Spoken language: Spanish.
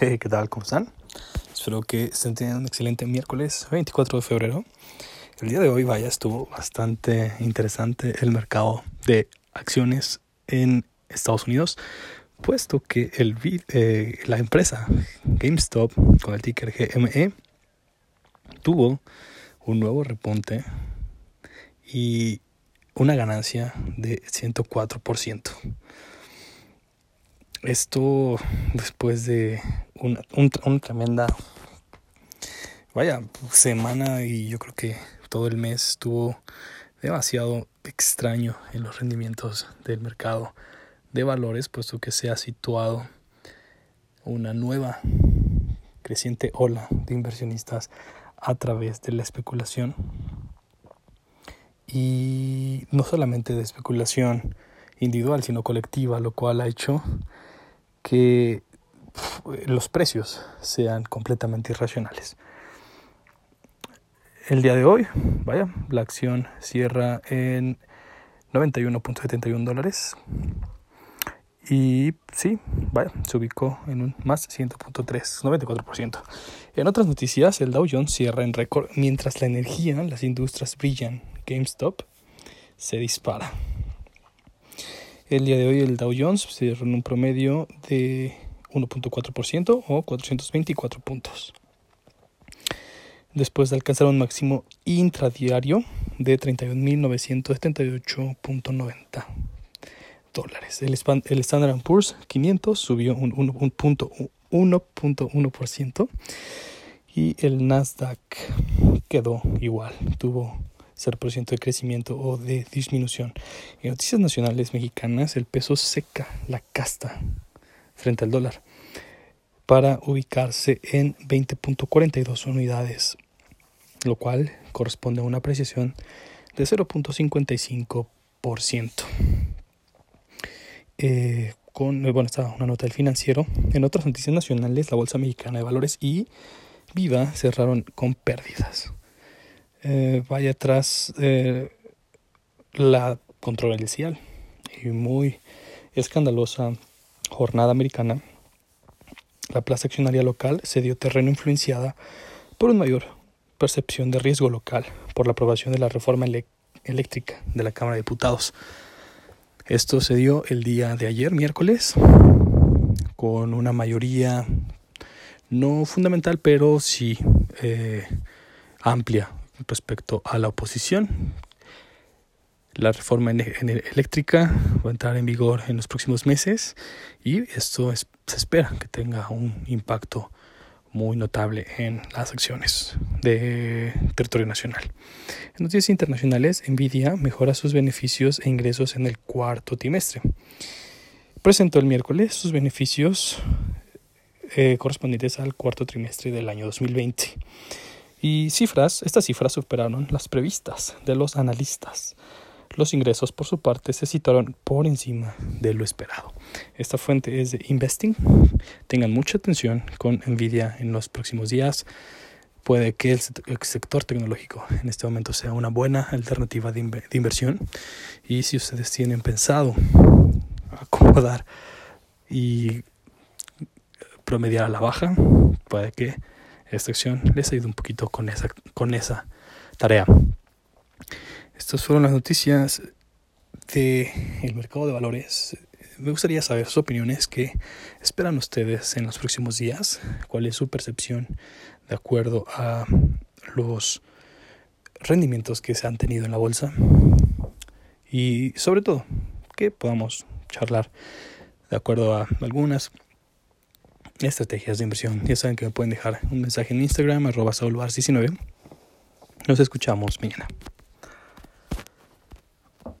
¿qué tal? ¿Cómo están? Espero que estén teniendo un excelente miércoles 24 de febrero. El día de hoy, vaya, estuvo bastante interesante el mercado de acciones en Estados Unidos, puesto que el, eh, la empresa GameStop con el ticker GME tuvo un nuevo repunte y una ganancia de 104%. Esto después de una, tremenda, vaya, semana y yo creo que todo el mes estuvo demasiado extraño en los rendimientos del mercado de valores, puesto que se ha situado una nueva creciente ola de inversionistas a través de la especulación. Y no solamente de especulación individual sino colectiva, lo cual ha hecho que los precios sean completamente irracionales. El día de hoy, vaya, la acción cierra en 91.71 dólares. Y sí, vaya, se ubicó en un más 100.3, 94%. En otras noticias, el Dow Jones cierra en récord mientras la energía, las industrias brillan. GameStop se dispara. El día de hoy el Dow Jones cierra en un promedio de 1.4% o 424 puntos. Después de alcanzar un máximo intradiario de 31.978.90 dólares. El, el Standard Poor's 500 subió un 1.1% y el Nasdaq quedó igual, tuvo 0% de crecimiento o de disminución. En noticias nacionales mexicanas, el peso seca la casta frente al dólar para ubicarse en 20.42 unidades, lo cual corresponde a una apreciación de 0.55%. Eh, con, bueno, está una nota del financiero. En otras noticias nacionales, la Bolsa Mexicana de Valores y Viva cerraron con pérdidas. Eh, vaya tras eh, la controversial y muy escandalosa jornada americana, la plaza accionaria local se dio terreno influenciada por una mayor percepción de riesgo local por la aprobación de la reforma eléctrica de la Cámara de Diputados. Esto se dio el día de ayer, miércoles, con una mayoría no fundamental, pero sí eh, amplia respecto a la oposición. La reforma eléctrica va a entrar en vigor en los próximos meses y esto se espera que tenga un impacto muy notable en las acciones de territorio nacional. En noticias internacionales, Nvidia mejora sus beneficios e ingresos en el cuarto trimestre. Presentó el miércoles sus beneficios eh, correspondientes al cuarto trimestre del año 2020. Y cifras, estas cifras superaron las previstas de los analistas. Los ingresos, por su parte, se situaron por encima de lo esperado. Esta fuente es de Investing. Tengan mucha atención con Nvidia en los próximos días. Puede que el sector tecnológico en este momento sea una buena alternativa de, inversión. Y si ustedes tienen pensado acomodar y promediar a la baja, puede que esta acción les ayude un poquito con esa, con esa tarea. Estas fueron las noticias del el mercado de valores. Me gustaría saber sus opiniones, qué esperan ustedes en los próximos días, cuál es su percepción de acuerdo a los rendimientos que se han tenido en la bolsa y sobre todo que podamos charlar de acuerdo a algunas estrategias de inversión. Ya saben que me pueden dejar un mensaje en Instagram, arroba 19 Nos escuchamos mañana.